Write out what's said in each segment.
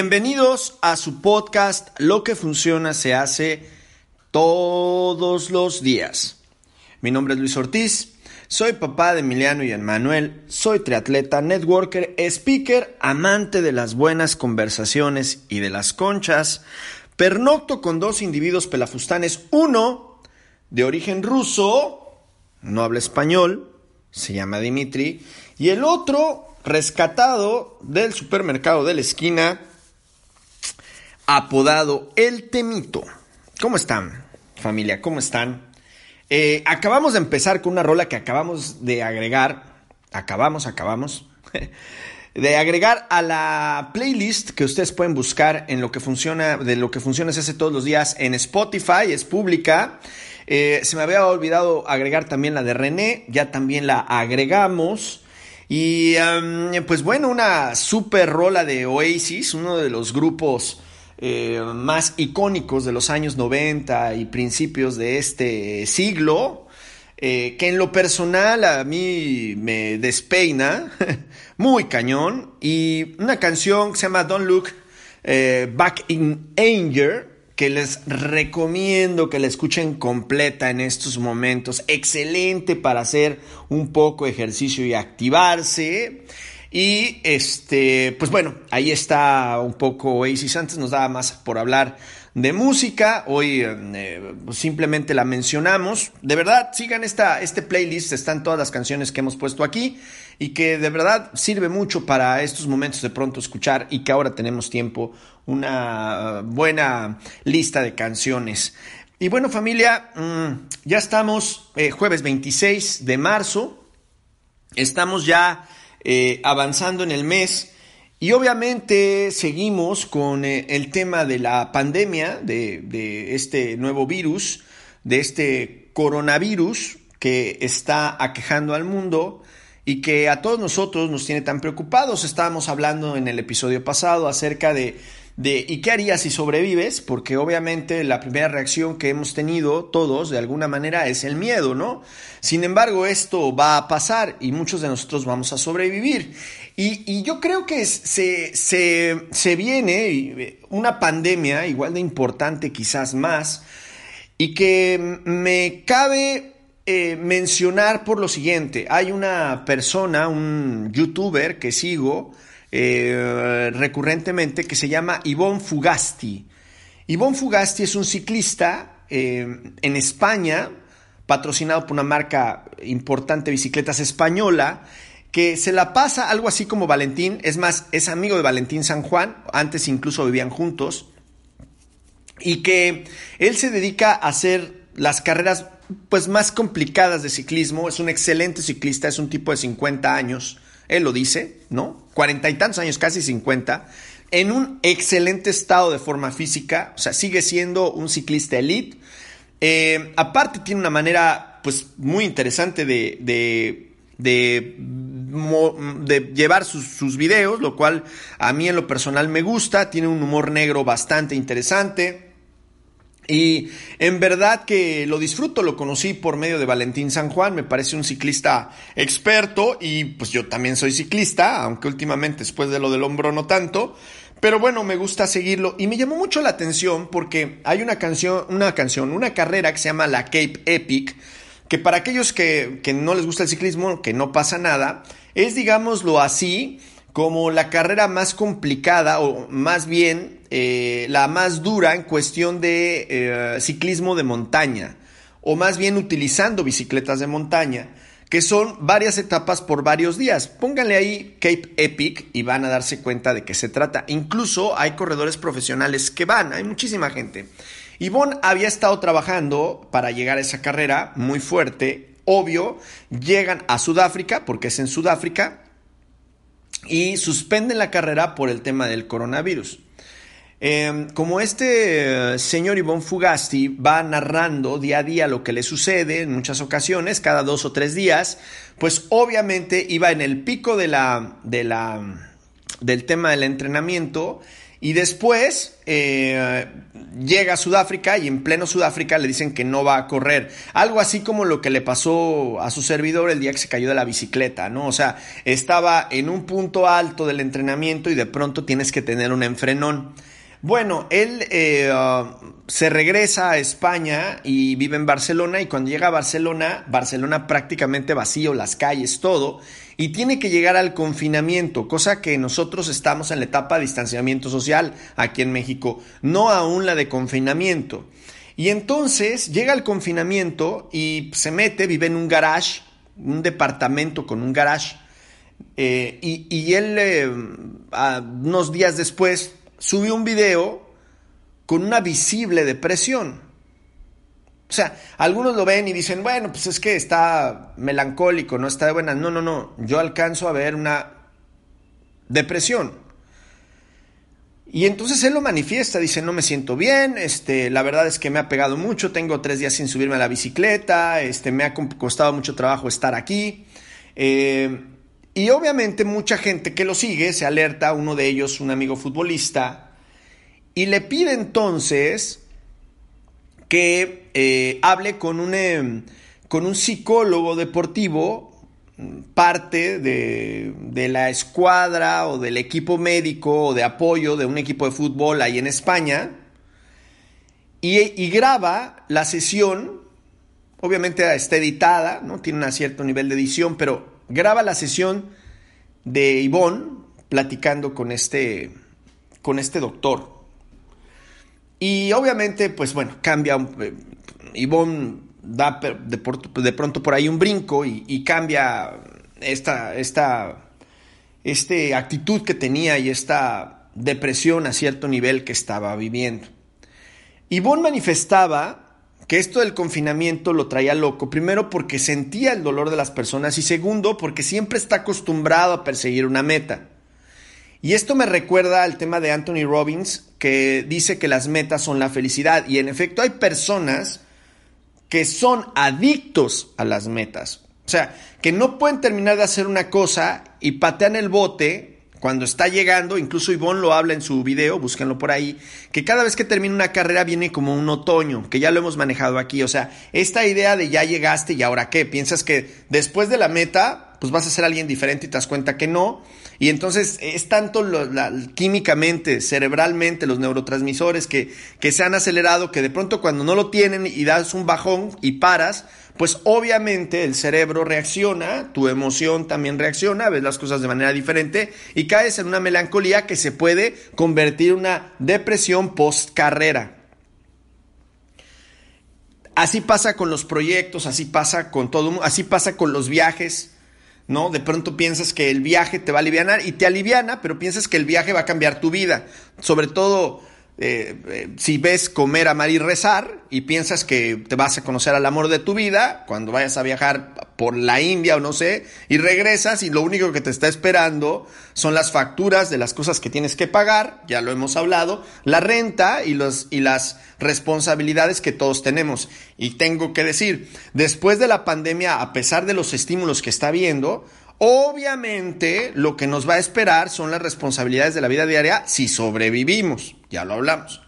Bienvenidos a su podcast Lo que funciona se hace todos los días. Mi nombre es Luis Ortiz, soy papá de Emiliano y Emmanuel, soy triatleta, networker, speaker, amante de las buenas conversaciones y de las conchas, pernocto con dos individuos pelafustanes, uno de origen ruso, no habla español, se llama Dimitri, y el otro rescatado del supermercado de la esquina, apodado El Temito. ¿Cómo están, familia? ¿Cómo están? Eh, acabamos de empezar con una rola que acabamos de agregar. Acabamos, acabamos. de agregar a la playlist que ustedes pueden buscar en lo que funciona, de lo que funciona se hace todos los días en Spotify, es pública. Eh, se me había olvidado agregar también la de René, ya también la agregamos. Y pues bueno, una super rola de Oasis, uno de los grupos eh, más icónicos de los años 90 y principios de este siglo, eh, que en lo personal a mí me despeina, muy cañón, y una canción que se llama Don't Look eh, Back in Anger, que les recomiendo que la escuchen completa en estos momentos, excelente para hacer un poco de ejercicio y activarse. Y este, pues bueno, ahí está un poco Oasis. Antes nos daba más por hablar de música. Hoy eh, simplemente la mencionamos. De verdad, sigan esta, este playlist. Están todas las canciones que hemos puesto aquí y que de verdad sirve mucho para estos momentos de pronto escuchar y que ahora tenemos tiempo. Una buena lista de canciones. Y bueno, familia, mm, ya estamos eh, jueves 26 de marzo. Estamos ya eh, avanzando en el mes. Y obviamente seguimos con eh, el tema de la pandemia, de, este nuevo virus, de este coronavirus que está aquejando al mundo y que a todos nosotros nos tiene tan preocupados. Estábamos hablando en el episodio pasado acerca de de ¿y qué harías si sobrevives? Porque obviamente la primera reacción que hemos tenido todos de alguna manera es el miedo, ¿no? Sin embargo, esto va a pasar y muchos de nosotros vamos a sobrevivir. Y, yo creo que se, se, viene eh, una pandemia igual de importante, quizás más, y que me cabe eh, mencionar por lo siguiente. Hay una persona, un youtuber que sigo, eh, recurrentemente que se llama Ivonne Fugasti. Ivonne Fugasti es un ciclista eh, en España, patrocinado por una marca importante de bicicletas española, que se la pasa algo así como Valentín, es más, es amigo de Valentín San Juan, antes incluso vivían juntos, y que él se dedica a hacer las carreras pues más complicadas de ciclismo, es un excelente ciclista, es un tipo de 50 años, él lo dice, ¿no? Cuarenta y tantos años, casi cincuenta, en un excelente estado de forma física, o sea, sigue siendo un ciclista elite. Eh, aparte tiene una manera, pues, muy interesante de, de, de, llevar sus, sus videos, lo cual a mí en lo personal me gusta, tiene un humor negro bastante interesante. Y en verdad que lo disfruto, lo conocí por medio de Valentín San Juan, me parece un ciclista experto y pues yo también soy ciclista, aunque últimamente después de lo del hombro no tanto, pero bueno, me gusta seguirlo y me llamó mucho la atención porque hay una canción, una canción, una carrera que se llama la Cape Epic, que para aquellos que, que no les gusta el ciclismo, que no pasa nada, es digámoslo así, como la carrera más complicada o más bien eh, la más dura en cuestión de eh, ciclismo de montaña o más bien utilizando bicicletas de montaña que son varias etapas por varios días. Pónganle ahí Cape Epic y van a darse cuenta de qué se trata. Incluso hay corredores profesionales que van, hay muchísima gente. Yvonne había estado trabajando para llegar a esa carrera muy fuerte. Obvio, llegan a Sudáfrica, porque es en Sudáfrica, y suspenden la carrera por el tema del coronavirus. Em, como este eh, señor Ivonne Fugasti va narrando día a día lo que le sucede en muchas ocasiones, cada dos o tres días, pues obviamente iba en el pico de la, de la, del tema del entrenamiento y después eh, llega a Sudáfrica y en pleno Sudáfrica le dicen que no va a correr. Algo así como lo que le pasó a su servidor el día que se cayó de la bicicleta, ¿no? O sea, estaba en un punto alto del entrenamiento y de pronto tienes que tener un enfrenón. Bueno, él eh, uh, se regresa a España y vive en Barcelona y cuando llega a Barcelona, Barcelona prácticamente vacío, las calles, todo, y tiene que llegar al confinamiento, cosa que nosotros estamos en la etapa de distanciamiento social aquí en México, no aún la de confinamiento. Y entonces llega al confinamiento y se mete, vive en un garage, un departamento con un garage, eh, y, él eh, unos días después subió un video con una visible depresión. O sea, algunos lo ven y dicen, bueno, pues es que está melancólico, no está de buenas. No, no, no. Yo alcanzo a ver una depresión. Y entonces él lo manifiesta, dice, no me siento bien, este, la verdad es que me ha pegado mucho, tengo tres días sin subirme a la bicicleta, este, me ha costado mucho trabajo estar aquí. Eh, y obviamente mucha gente que lo sigue se alerta, uno de ellos, un amigo futbolista, y le pide entonces que eh, hable con un, em, con un psicólogo deportivo, parte de, de, la escuadra o del equipo médico o de apoyo de un equipo de fútbol ahí en España, y, graba la sesión, obviamente está editada, ¿no? tiene un cierto nivel de edición, pero graba la sesión de Ivonne platicando con este, con este doctor. Y obviamente, pues bueno, cambia. Eh, Ivonne da de, pronto por ahí un brinco y, cambia esta, esta este actitud que tenía y esta depresión a cierto nivel que estaba viviendo. Ivonne manifestaba que esto del confinamiento lo traía loco, primero porque sentía el dolor de las personas y segundo porque siempre está acostumbrado a perseguir una meta. Y esto me recuerda al tema de Anthony Robbins, que dice que las metas son la felicidad. Y en efecto hay personas que son adictos a las metas. O sea, que no pueden terminar de hacer una cosa y patean el bote cuando está llegando, incluso Ivonne lo habla en su video, búsquenlo por ahí, que cada vez que termina una carrera viene como un otoño, que ya lo hemos manejado aquí. O sea, esta idea de ya llegaste y ahora qué, piensas que después de la meta, pues vas a ser alguien diferente y te das cuenta que no. Y entonces es tanto químicamente, cerebralmente, los neurotransmisores que, que se han acelerado que de pronto cuando no lo tienen y das un bajón y paras, pues obviamente el cerebro reacciona, tu emoción también reacciona, ves las cosas de manera diferente y caes en una melancolía que se puede convertir en una depresión post carrera. Así pasa con los proyectos, así pasa con todo, así pasa con los viajes, ¿no? De pronto piensas que el viaje te va a aliviar y te aliviana, pero piensas que el viaje va a cambiar tu vida, sobre todo eh, eh, si ves comer, amar y rezar y piensas que te vas a conocer al amor de tu vida cuando vayas a viajar por la India o no sé, y regresas y lo único que te está esperando son las facturas de las cosas que tienes que pagar, ya lo hemos hablado, la renta y, los, y las responsabilidades que todos tenemos. Y tengo que decir, después de la pandemia, a pesar de los estímulos que está habiendo, Obviamente lo que nos va a esperar son las responsabilidades de la vida diaria si sobrevivimos, ya lo hablamos.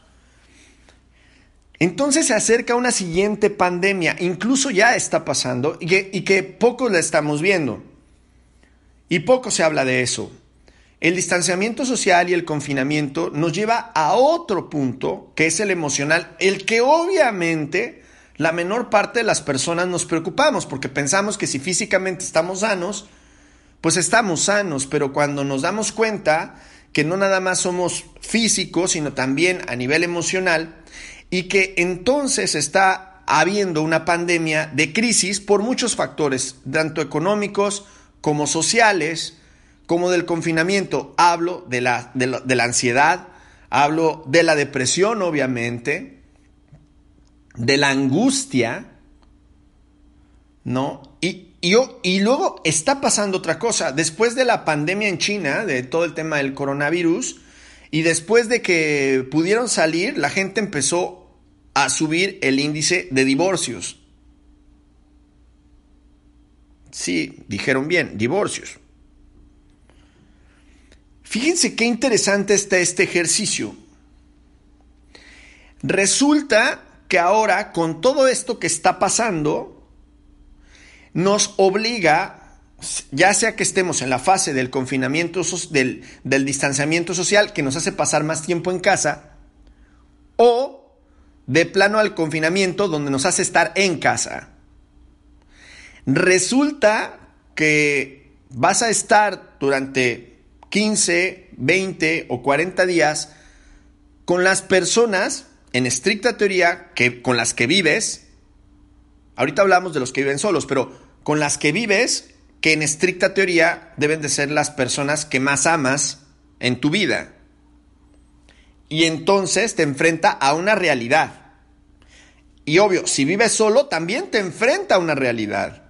Entonces se acerca una siguiente pandemia, incluso ya está pasando y que, y que poco la estamos viendo. Y poco se habla de eso. El distanciamiento social y el confinamiento nos lleva a otro punto, que es el emocional, el que obviamente la menor parte de las personas nos preocupamos, porque pensamos que si físicamente estamos sanos, pues estamos sanos, pero cuando nos damos cuenta que no nada más somos físicos, sino también a nivel emocional, y que entonces está habiendo una pandemia de crisis por muchos factores, tanto económicos como sociales, como del confinamiento. Hablo de la, de la, ansiedad, hablo de la depresión, obviamente, de la angustia, ¿no? Y, y, y, luego está pasando otra cosa. Después de la pandemia en China, de todo el tema del coronavirus, y después de que pudieron salir, la gente empezó a subir el índice de divorcios. Sí, dijeron bien, divorcios. Fíjense qué interesante está este ejercicio. Resulta que ahora, con todo esto que está pasando, nos obliga, ya sea que estemos en la fase del confinamiento, del, del distanciamiento social, que nos hace pasar más tiempo en casa, o de plano al confinamiento donde nos hace estar en casa. Resulta que vas a estar durante 15, 20 o 40 días con las personas, en estricta teoría, que, con las que vives. Ahorita hablamos de los que viven solos, pero con las que vives, que en estricta teoría deben de ser las personas que más amas en tu vida. Y entonces te enfrenta a una realidad. Y obvio, si vives solo, también te enfrenta a una realidad.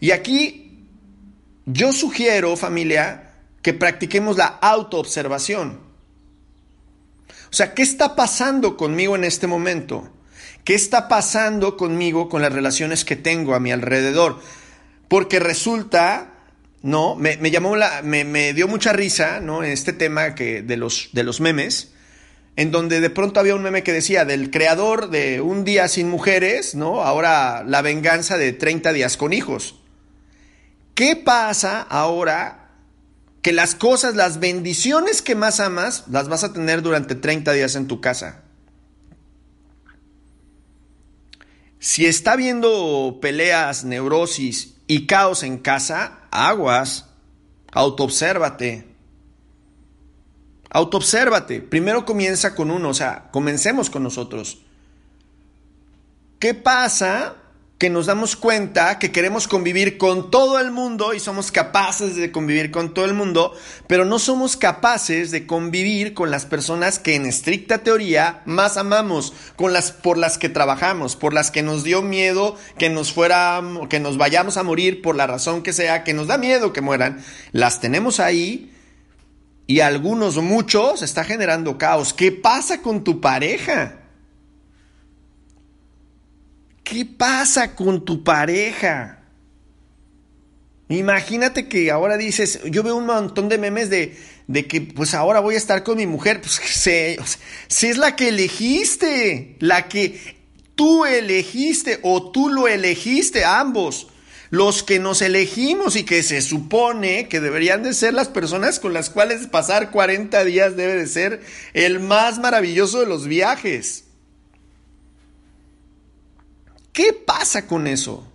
Y aquí yo sugiero, familia, que practiquemos la autoobservación. O sea, ¿qué está pasando conmigo en este momento? ¿Qué está pasando conmigo con las relaciones que tengo a mi alrededor? Porque resulta, ¿no? Me, llamó la, me, me, dio mucha risa, ¿no? Este tema que, de, los, de los memes en donde de pronto había un meme que decía del creador de Un día sin mujeres, ¿no? Ahora la venganza de 30 días con hijos. ¿Qué pasa ahora que las cosas, las bendiciones que más amas, las vas a tener durante 30 días en tu casa? Si está habiendo peleas, neurosis y caos en casa, aguas, autoobsérvate. Autoobsérvate. Primero comienza con uno, o sea, comencemos con nosotros. ¿Qué pasa? Que nos damos cuenta que queremos convivir con todo el mundo y somos capaces de convivir con todo el mundo, pero no somos capaces de convivir con las personas que en estricta teoría más amamos, con las por las que trabajamos, por las que nos dio miedo que nos fuera que nos vayamos a morir por la razón que sea, que nos da miedo que mueran, las tenemos ahí y algunos, muchos, está generando caos. ¿Qué pasa con tu pareja? ¿Qué pasa con tu pareja? Imagínate que ahora dices, yo veo un montón de memes de, de que pues ahora voy a estar con mi mujer, pues si, es la que elegiste, la que tú elegiste o tú lo elegiste, ambos los que nos elegimos y que se supone que deberían de ser las personas con las cuales pasar 40 días debe de ser el más maravilloso de los viajes. ¿Qué pasa con eso?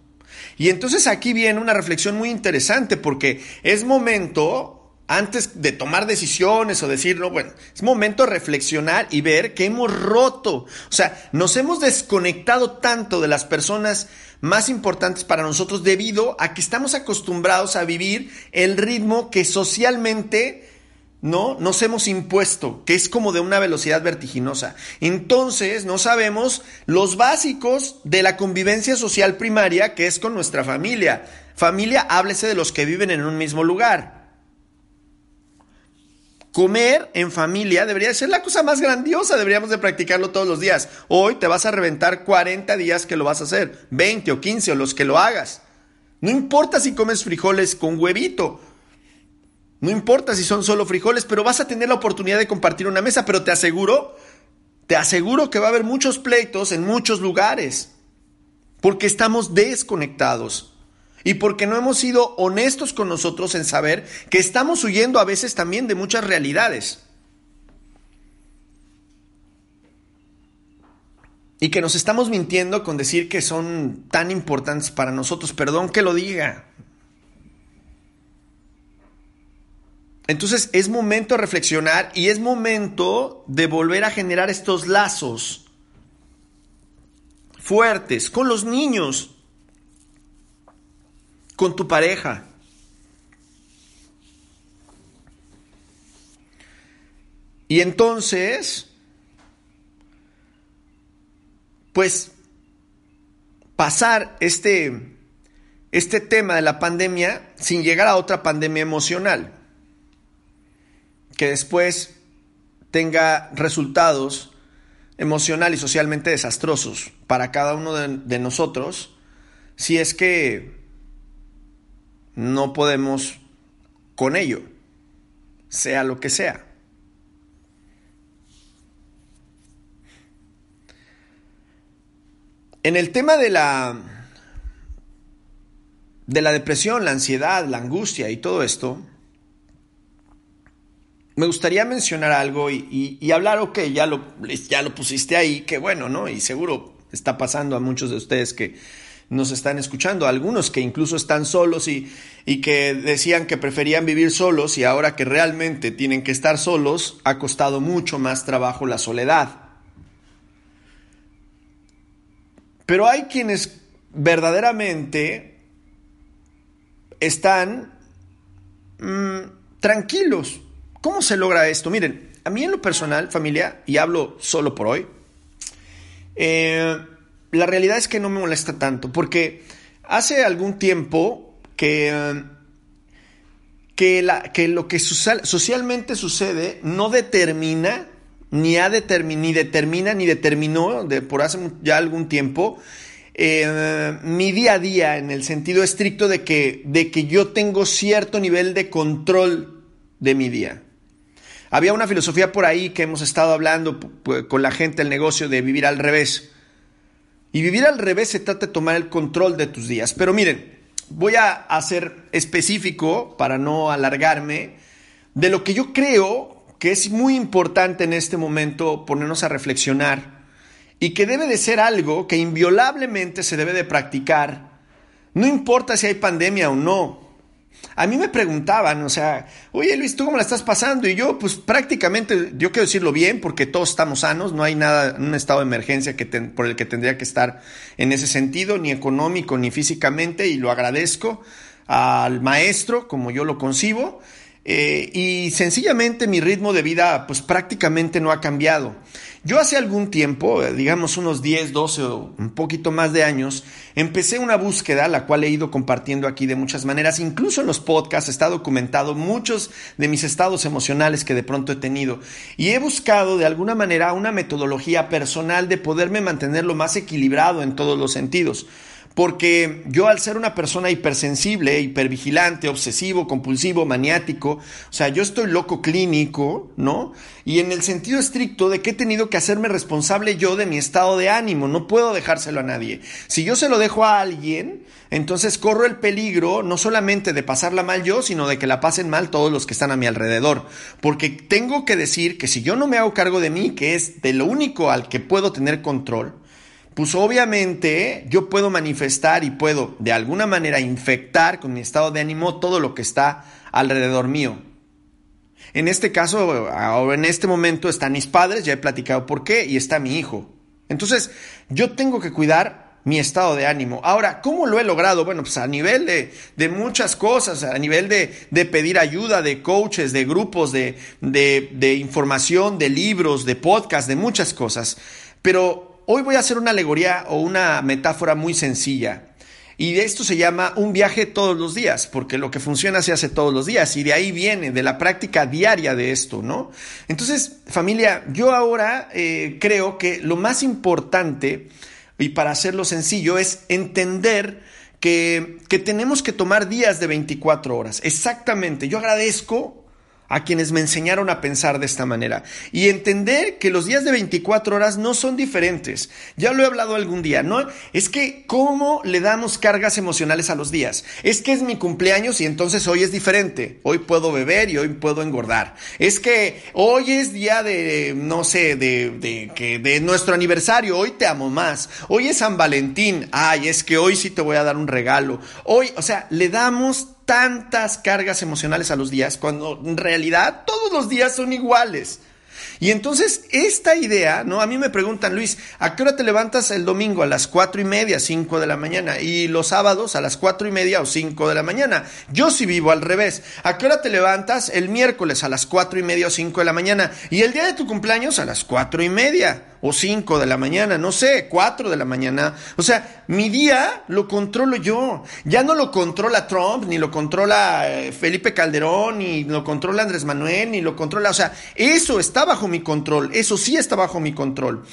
Y entonces aquí viene una reflexión muy interesante porque es momento antes de tomar decisiones o decir, no, bueno, es momento de reflexionar y ver que hemos roto. O sea, nos hemos desconectado tanto de las personas más importantes para nosotros debido a que estamos acostumbrados a vivir el ritmo que socialmente ¿no? Nos hemos impuesto, que es como de una velocidad vertiginosa. Entonces, no sabemos los básicos de la convivencia social primaria, que es con nuestra familia. Familia, háblese de los que viven en un mismo lugar. Comer en familia debería ser la cosa más grandiosa, deberíamos de practicarlo todos los días. Hoy te vas a reventar 40 días que lo vas a hacer, 20 o 15 o los que lo hagas. No importa si comes frijoles con huevito, no importa si son solo frijoles, pero vas a tener la oportunidad de compartir una mesa, pero te aseguro, te aseguro que va a haber muchos pleitos en muchos lugares, porque estamos desconectados y porque no hemos sido honestos con nosotros en saber que estamos huyendo a veces también de muchas realidades. Y que nos estamos mintiendo con decir que son tan importantes para nosotros. Perdón que lo diga. Entonces es momento de reflexionar y es momento de volver a generar estos lazos fuertes con los niños, con tu pareja. Y entonces, pues, pasar este, este tema de la pandemia sin llegar a otra pandemia emocional, que después tenga resultados emocional y socialmente desastrosos para cada uno de, nosotros, si es que no podemos con ello, sea lo que sea. En el tema de la de la depresión, la ansiedad, la angustia y todo esto, me gustaría mencionar algo y, hablar, ok, ya lo, ya lo pusiste ahí, que bueno, ¿no? Y seguro está pasando a muchos de ustedes que nos están escuchando, algunos que incluso están solos y, y que decían que preferían vivir solos y ahora que realmente tienen que estar solos, ha costado mucho más trabajo la soledad. Pero hay quienes verdaderamente están mm, tranquilos. ¿Cómo se logra esto? Miren, a mí en lo personal, familia, y hablo solo por hoy, eh, la realidad es que no me molesta tanto, porque hace algún tiempo que, la, que lo que socialmente sucede no determina ni, ha ni determina ni determinó de, por hace ya algún tiempo eh, mi día a día en el sentido estricto de que, de que yo tengo cierto nivel de control de mi día. Había una filosofía por ahí que hemos estado hablando con la gente del negocio de vivir al revés. Y vivir al revés se trata de tomar el control de tus días. Pero miren, voy a hacer específico para no alargarme de lo que yo creo que es muy importante en este momento ponernos a reflexionar y que debe de ser algo que inviolablemente se debe de practicar, no importa si hay pandemia o no. A mí me preguntaban, o sea, oye Luis, ¿tú cómo la estás pasando? Y yo, pues prácticamente, yo quiero decirlo bien, porque todos estamos sanos, no hay nada, un estado de emergencia que por el que tendría que estar en ese sentido, ni económico, ni físicamente, y lo agradezco al maestro, como yo lo concibo, eh, y sencillamente mi ritmo de vida pues prácticamente no ha cambiado. Yo hace algún tiempo, eh, digamos unos 10, 12 o un poquito más de años, empecé una búsqueda, la cual he ido compartiendo aquí de muchas maneras, incluso en los podcasts está documentado muchos de mis estados emocionales que de pronto he tenido. Y he buscado de alguna manera una metodología personal de poderme mantener lo más equilibrado en todos los sentidos. Porque yo al ser una persona hipersensible, hipervigilante, obsesivo, compulsivo, maniático, o sea, yo estoy loco clínico, ¿no? Y en el sentido estricto de que he tenido que hacerme responsable yo de mi estado de ánimo, no puedo dejárselo a nadie. Si yo se lo dejo a alguien, entonces corro el peligro no solamente de pasarla mal yo, sino de que la pasen mal todos los que están a mi alrededor. Porque tengo que decir que si yo no me hago cargo de mí, que es de lo único al que puedo tener control, pues obviamente yo puedo manifestar y puedo de alguna manera infectar con mi estado de ánimo todo lo que está alrededor mío. En este caso, ahora en este momento están mis padres, ya he platicado por qué, y está mi hijo. Entonces, yo tengo que cuidar mi estado de ánimo. Ahora, ¿cómo lo he logrado? Bueno, pues a nivel de, de muchas cosas, a nivel de, de, pedir ayuda de coaches, de grupos, de, de información, de libros, de podcasts, de muchas cosas. Pero Hoy voy a hacer una alegoría o una metáfora muy sencilla. Y esto se llama un viaje todos los días, porque lo que funciona se hace todos los días y de ahí viene, de la práctica diaria de esto, ¿no? Entonces, familia, yo ahora eh, creo que lo más importante, y para hacerlo sencillo, es entender que, que tenemos que tomar días de 24 horas. Exactamente, yo agradezco a quienes me enseñaron a pensar de esta manera y entender que los días de 24 horas no son diferentes. Ya lo he hablado algún día, ¿no? Es que cómo le damos cargas emocionales a los días. Es que es mi cumpleaños y entonces hoy es diferente. Hoy puedo beber y hoy puedo engordar. Es que hoy es día de, no sé, de, de, que de nuestro aniversario. Hoy te amo más. Hoy es San Valentín. Ay, es que hoy sí te voy a dar un regalo. Hoy, o sea, le damos tantas cargas emocionales a los días cuando en realidad todos los días son iguales. Y entonces esta idea, ¿no? A mí me preguntan, Luis, ¿a qué hora te levantas el domingo? A las cuatro y media, cinco de la mañana. Y los sábados a las cuatro y media o cinco de la mañana. Yo sí vivo al revés. ¿A qué hora te levantas el miércoles? A las cuatro y media o cinco de la mañana. Y el día de tu cumpleaños a las cuatro y media o 5 de la mañana, no sé, 4 de la mañana. O sea, mi día lo controlo yo. Ya no lo controla Trump, ni lo controla eh, Felipe Calderón, ni lo controla Andrés Manuel, ni lo controla. O sea, eso está bajo mi control. Eso sí está bajo mi control.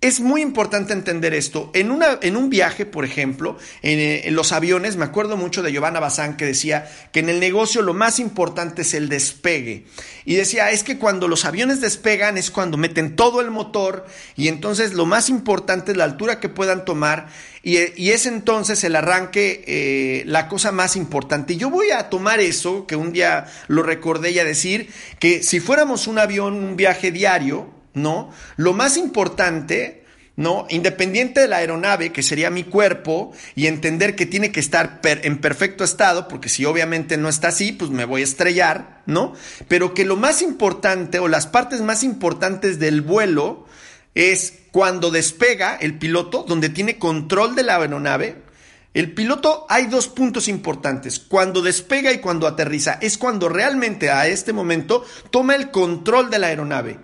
Es muy importante entender esto. En, una, en un viaje, por ejemplo, en, en, los aviones, me acuerdo mucho de Giovanna Bazán que decía que en el negocio lo más importante es el despegue. Y decía, es que cuando los aviones despegan es cuando meten todo el motor y entonces lo más importante es la altura que puedan tomar y, y es entonces el arranque eh, la cosa más importante. Y yo voy a tomar eso, que un día lo recordé y a decir, que si fuéramos un avión, un viaje diario, ¿no? Lo más importante, ¿no? Independiente de la aeronave, que sería mi cuerpo, y entender que tiene que estar en perfecto estado, porque si obviamente no está así, pues me voy a estrellar, ¿no? Pero que lo más importante o las partes más importantes del vuelo es cuando despega el piloto, donde tiene control de la aeronave, el piloto hay dos puntos importantes, cuando despega y cuando aterriza, es cuando realmente a este momento toma el control de la aeronave.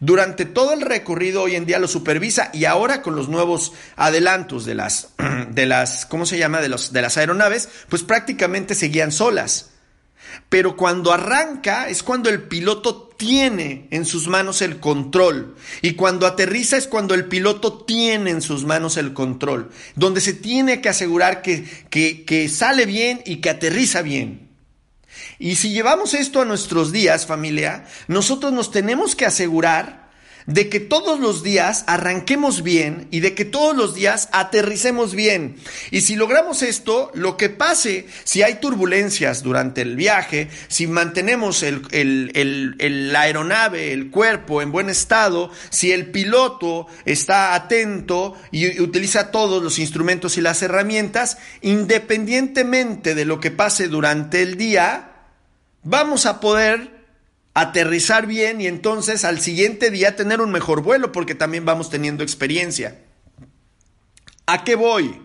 Durante todo el recorrido hoy en día lo supervisa y ahora con los nuevos adelantos de las, de las ¿cómo se llama? De, los, de las aeronaves, pues prácticamente seguían solas. Pero cuando arranca es cuando el piloto tiene en sus manos el control. Y cuando aterriza es cuando el piloto tiene en sus manos el control. Donde se tiene que asegurar que, que, que sale bien y que aterriza bien. Y si llevamos esto a nuestros días, familia, nosotros nos tenemos que asegurar de que todos los días arranquemos bien y de que todos los días aterricemos bien. Y si logramos esto, lo que pase, si hay turbulencias durante el viaje, si mantenemos el, el, el, la aeronave, el cuerpo en buen estado, si el piloto está atento y utiliza todos los instrumentos y las herramientas, independientemente de lo que pase durante el día, vamos a poder aterrizar bien y entonces al siguiente día tener un mejor vuelo porque también vamos teniendo experiencia. ¿A qué voy?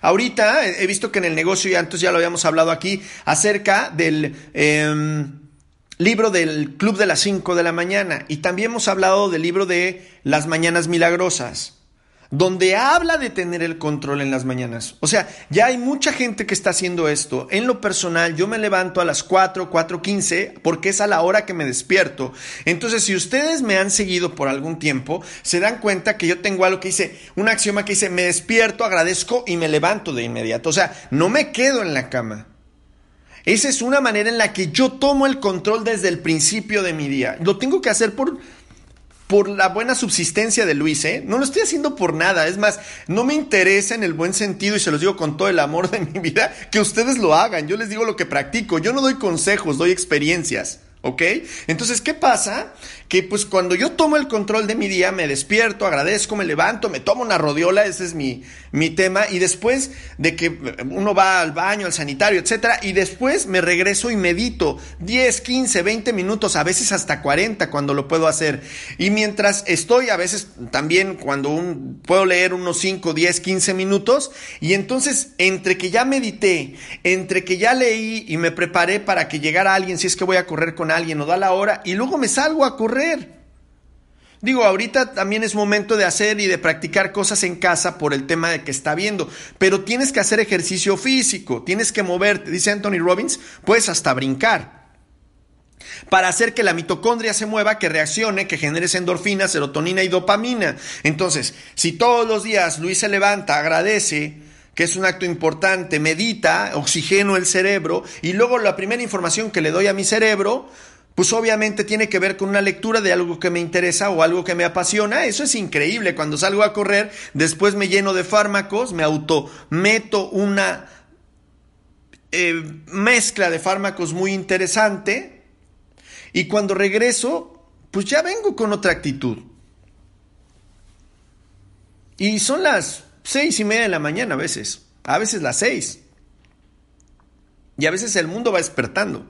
Ahorita he visto que en el negocio, y antes ya lo habíamos hablado aquí, acerca del eh, libro del Club de las 5 de la mañana y también hemos hablado del libro de Las Mañanas Milagrosas donde habla de tener el control en las mañanas. O sea, ya hay mucha gente que está haciendo esto. En lo personal, yo me levanto a las 4, 4.15 porque es a la hora que me despierto. Entonces, si ustedes me han seguido por algún tiempo, se dan cuenta que yo tengo algo que dice, un axioma que dice, me despierto, agradezco y me levanto de inmediato. O sea, no me quedo en la cama. Esa es una manera en la que yo tomo el control desde el principio de mi día. Lo tengo que hacer por por la buena subsistencia de Luis, ¿eh? No lo estoy haciendo por nada. Es más, no me interesa en el buen sentido y se los digo con todo el amor de mi vida que ustedes lo hagan. Yo les digo lo que practico. Yo no doy consejos, doy experiencias. ¿Ok? Entonces, ¿qué pasa? Que pues cuando yo tomo el control de mi día, me despierto, agradezco, me levanto, me tomo una rodiola, ese es mi, mi tema, y después de que uno va al baño, al sanitario, etcétera, y después me regreso y medito 10, 15, 20 minutos, a veces hasta 40 cuando lo puedo hacer. Y mientras estoy, a veces también cuando puedo leer unos 5, 10, 15 minutos, y entonces entre que ya medité, entre que ya leí y me preparé para que llegara alguien, si es que voy a correr con alguien o da la hora y luego me salgo a correr. Digo, ahorita también es momento de hacer y de practicar cosas en casa por el tema de que está viendo, pero tienes que hacer ejercicio físico, tienes que moverte, dice Anthony Robbins, puedes hasta brincar. Para hacer que la mitocondria se mueva, que reaccione, que genere endorfina, serotonina y dopamina. Entonces, si todos los días Luis se levanta, agradece, que es un acto importante, medita, oxigeno el cerebro y luego la primera información que le doy a mi cerebro, pues obviamente tiene que ver con una lectura de algo que me interesa o algo que me apasiona. Eso es increíble. Cuando salgo a correr, después me lleno de fármacos, me autometo una eh, mezcla de fármacos muy interesante y cuando regreso, pues ya vengo con otra actitud. Y son las seis y media de la mañana a veces, a veces las seis. Y a veces el mundo va despertando.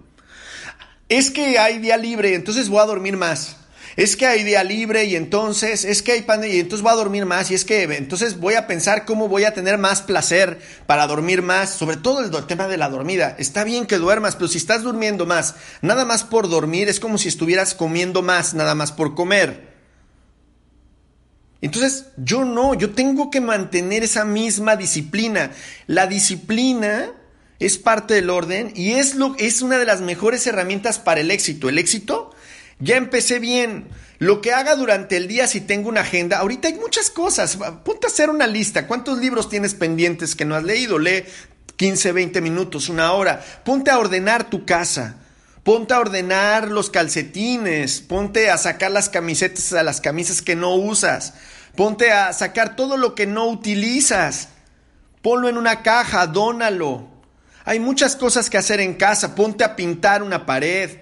Es que hay día libre, entonces voy a dormir más. es que hay día libre y entonces, es que hay pandemia y entonces voy a dormir más y es que entonces voy a pensar cómo voy a tener más placer para dormir más, sobre todo el, tema de la dormida. Está bien que duermas, pero si estás durmiendo más, nada más por dormir, es como si estuvieras comiendo más, nada más por comer. Entonces, yo no, yo tengo que mantener esa misma disciplina. La disciplina es parte del orden y es, lo, es una de las mejores herramientas para el éxito. El éxito, ya empecé bien. Lo que haga durante el día si tengo una agenda, ahorita hay muchas cosas. Ponte a hacer una lista. ¿Cuántos libros tienes pendientes que no has leído? Lee 15, 20 minutos, una hora. Ponte a ordenar tu casa. Ponte a ordenar los calcetines, ponte a sacar las camisetas a las camisas que no usas, ponte a sacar todo lo que no utilizas, ponlo en una caja, dónalo. Hay muchas cosas que hacer en casa, ponte a pintar una pared,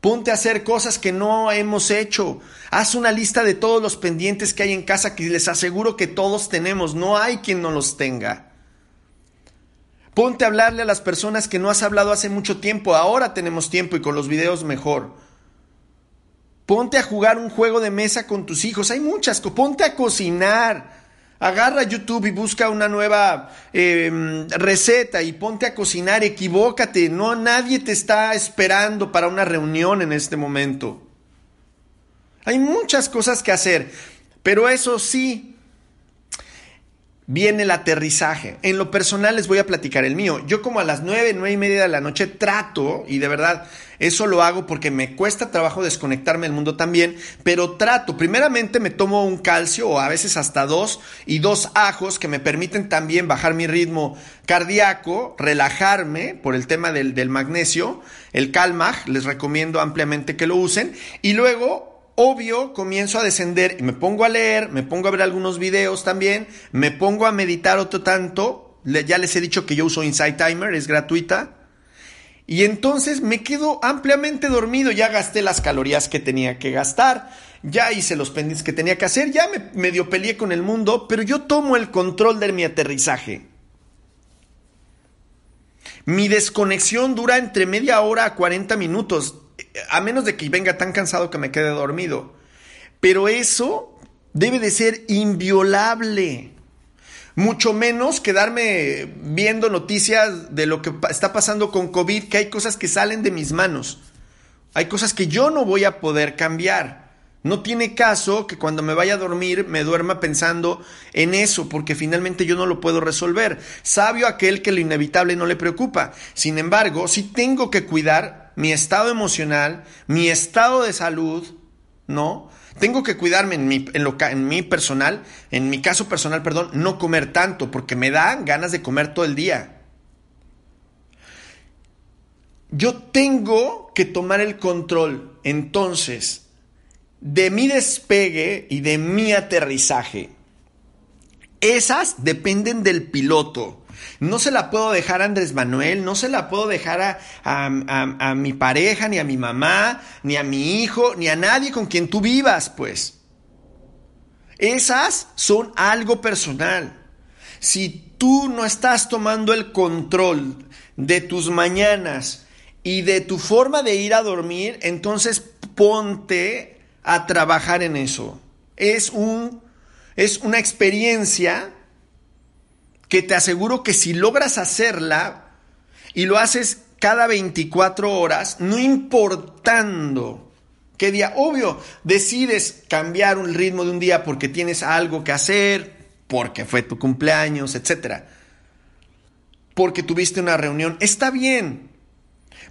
ponte a hacer cosas que no hemos hecho, haz una lista de todos los pendientes que hay en casa que les aseguro que todos tenemos, no hay quien no los tenga. Ponte a hablarle a las personas que no has hablado hace mucho tiempo. Ahora tenemos tiempo y con los videos mejor. Ponte a jugar un juego de mesa con tus hijos. Hay muchas. Ponte a cocinar. Agarra YouTube y busca una nueva em, receta y ponte a cocinar. Equivócate. No, nadie te está esperando para una reunión en este momento. Hay muchas cosas que hacer. Pero eso sí, viene el aterrizaje. En lo personal les voy a platicar el mío. Yo como a las nueve, nueve y media de la noche trato, y de verdad eso lo hago porque me cuesta trabajo desconectarme del mundo también, pero trato, primeramente me tomo un calcio o a veces hasta dos y dos ajos que me permiten también bajar mi ritmo cardíaco, relajarme por el tema del, del magnesio, el Calmag, les recomiendo ampliamente que lo usen, y luego obvio comienzo a descender y me pongo a leer, me pongo a ver algunos videos también, me pongo a meditar otro tanto. Ya les he dicho que yo uso Insight Timer, es gratuita. Y entonces me quedo ampliamente dormido, ya gasté las calorías que tenía que gastar, ya hice los pendientes que tenía que hacer, ya me medio peleé con el mundo, pero yo tomo el control de mi aterrizaje. Mi desconexión dura entre media hora a 40 minutos a menos de que venga tan cansado que me quede dormido. Pero eso debe de ser inviolable. Mucho menos quedarme viendo noticias de lo que está pasando con COVID, que hay cosas que salen de mis manos. Hay cosas que yo no voy a poder cambiar. No tiene caso que cuando me vaya a dormir me duerma pensando en eso, porque finalmente yo no lo puedo resolver. Sabio aquel que lo inevitable no le preocupa. Sin embargo, sí tengo que cuidar mi estado emocional, mi estado de salud, ¿no? Tengo que cuidarme en mi, en, lo, en mi personal, en mi caso personal, perdón, no comer tanto, porque me dan ganas de comer todo el día. Yo tengo que tomar el control, entonces, de mi despegue y de mi aterrizaje. Esas dependen del piloto. No se la puedo dejar a Andrés Manuel, no se la puedo dejar a, mi pareja, ni a mi mamá, ni a mi hijo, ni a nadie con quien tú vivas, pues. Esas son algo personal. Si tú no estás tomando el control de tus mañanas y de tu forma de ir a dormir, entonces ponte a trabajar en eso. Es un es una experiencia que te aseguro que si logras hacerla y lo haces cada 24 horas, no importando qué día, obvio, decides cambiar un ritmo de un día porque tienes algo que hacer, porque fue tu cumpleaños, etcétera, porque tuviste una reunión, está bien.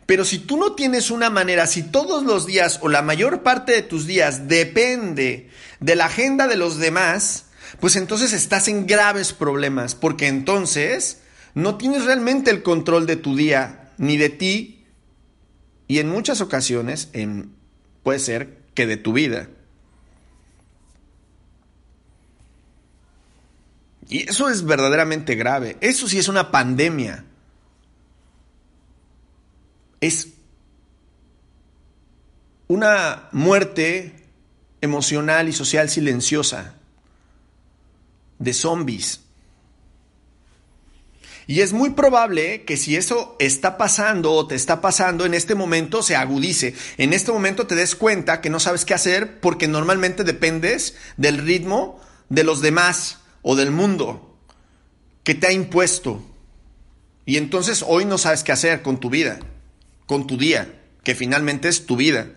Pero si tú no tienes una manera, si todos los días o la mayor parte de tus días depende de la agenda de los demás, pues entonces estás en graves problemas, porque entonces no tienes realmente el control de tu día, ni de ti, y en muchas ocasiones en, puede ser que de tu vida. Y eso es verdaderamente grave. Eso sí es una pandemia. Es una muerte emocional y social silenciosa de zombies. Y es muy probable que si eso está pasando o te está pasando en este momento se agudice. En este momento te des cuenta que no sabes qué hacer porque normalmente dependes del ritmo de los demás o del mundo que te ha impuesto. Y entonces hoy no sabes qué hacer con tu vida, con tu día, que finalmente es tu vida.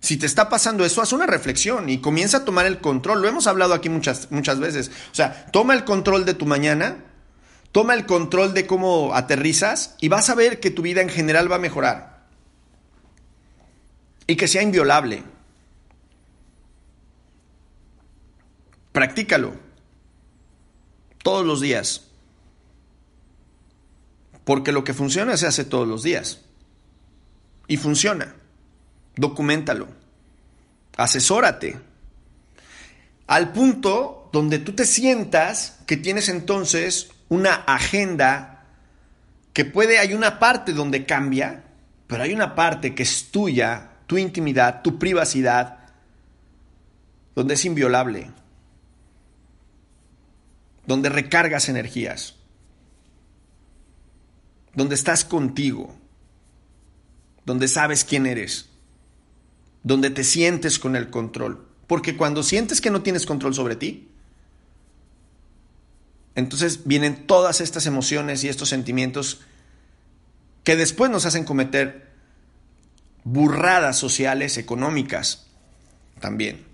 Si te está pasando eso, haz una reflexión y comienza a tomar el control. Lo hemos hablado aquí muchas, muchas veces. O sea, toma el control de tu mañana Toma el control de cómo aterrizas y vas a ver que tu vida en general va a mejorar. Y que sea inviolable. Practícalo. Todos los días. Porque lo que funciona se hace todos los días. Y funciona. Documentalo. Asesórate. Al punto donde tú te sientas que tienes entonces una agenda que puede, hay una parte donde cambia, pero hay una parte que es tuya, tu intimidad, tu privacidad, donde es inviolable, donde recargas energías, donde estás contigo, donde sabes quién eres, donde te sientes con el control. Porque cuando sientes que no tienes control sobre ti, entonces vienen todas estas emociones y estos sentimientos que después nos hacen cometer burradas sociales, económicas también.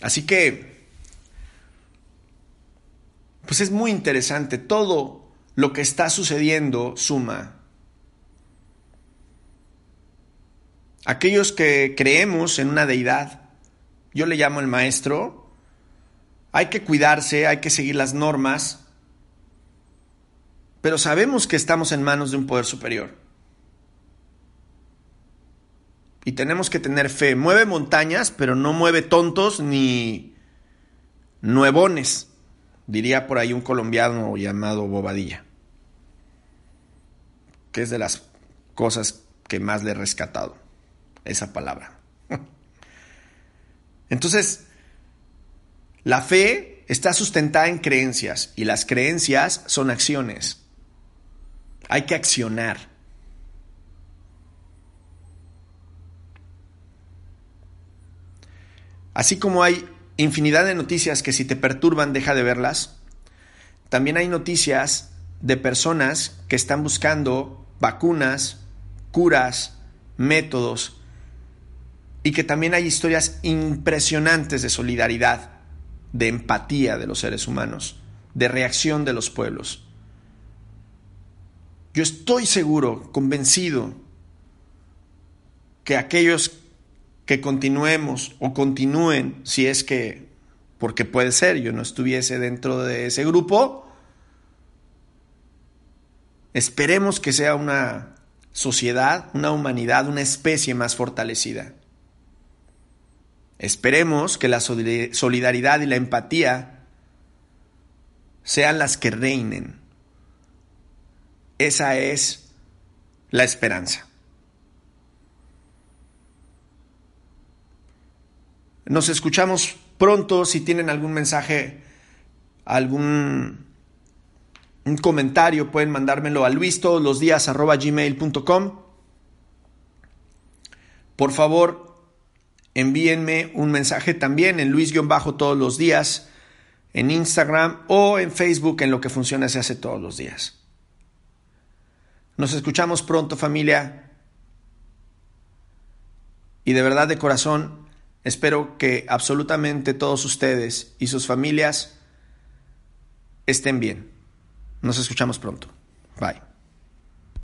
Así que, pues es muy interesante, todo lo que está sucediendo suma Aquellos que creemos en una deidad, yo le llamo el maestro, hay que cuidarse, hay que seguir las normas, pero sabemos que estamos en manos de un poder superior. Y tenemos que tener fe. Mueve montañas, pero no mueve tontos ni nuevones, diría por ahí un colombiano llamado Bobadilla, que es de las cosas que más le he rescatado esa palabra. Entonces, la fe está sustentada en creencias y las creencias son acciones. Hay que accionar. Así como hay infinidad de noticias que si te perturban deja de verlas, también hay noticias de personas que están buscando vacunas, curas, métodos y que también hay historias impresionantes de solidaridad, de empatía de los seres humanos, de reacción de los pueblos. Yo estoy seguro, convencido, que aquellos que continuemos o continúen, si es que, porque puede ser, yo no estuviese dentro de ese grupo, esperemos que sea una sociedad, una humanidad, una especie más fortalecida. Esperemos que la solidaridad y la empatía sean las que reinen. Esa es la esperanza. Nos escuchamos pronto. Si tienen algún mensaje, algún comentario, pueden mandármelo a luis todos los días gmail.com. Por favor, envíenme un mensaje también en Luis-Bajo todos los días, en Instagram o en Facebook, en lo que funciona se hace todos los días. Nos escuchamos pronto familia y de verdad de corazón espero que absolutamente todos ustedes y sus familias estén bien. Nos escuchamos pronto. Bye.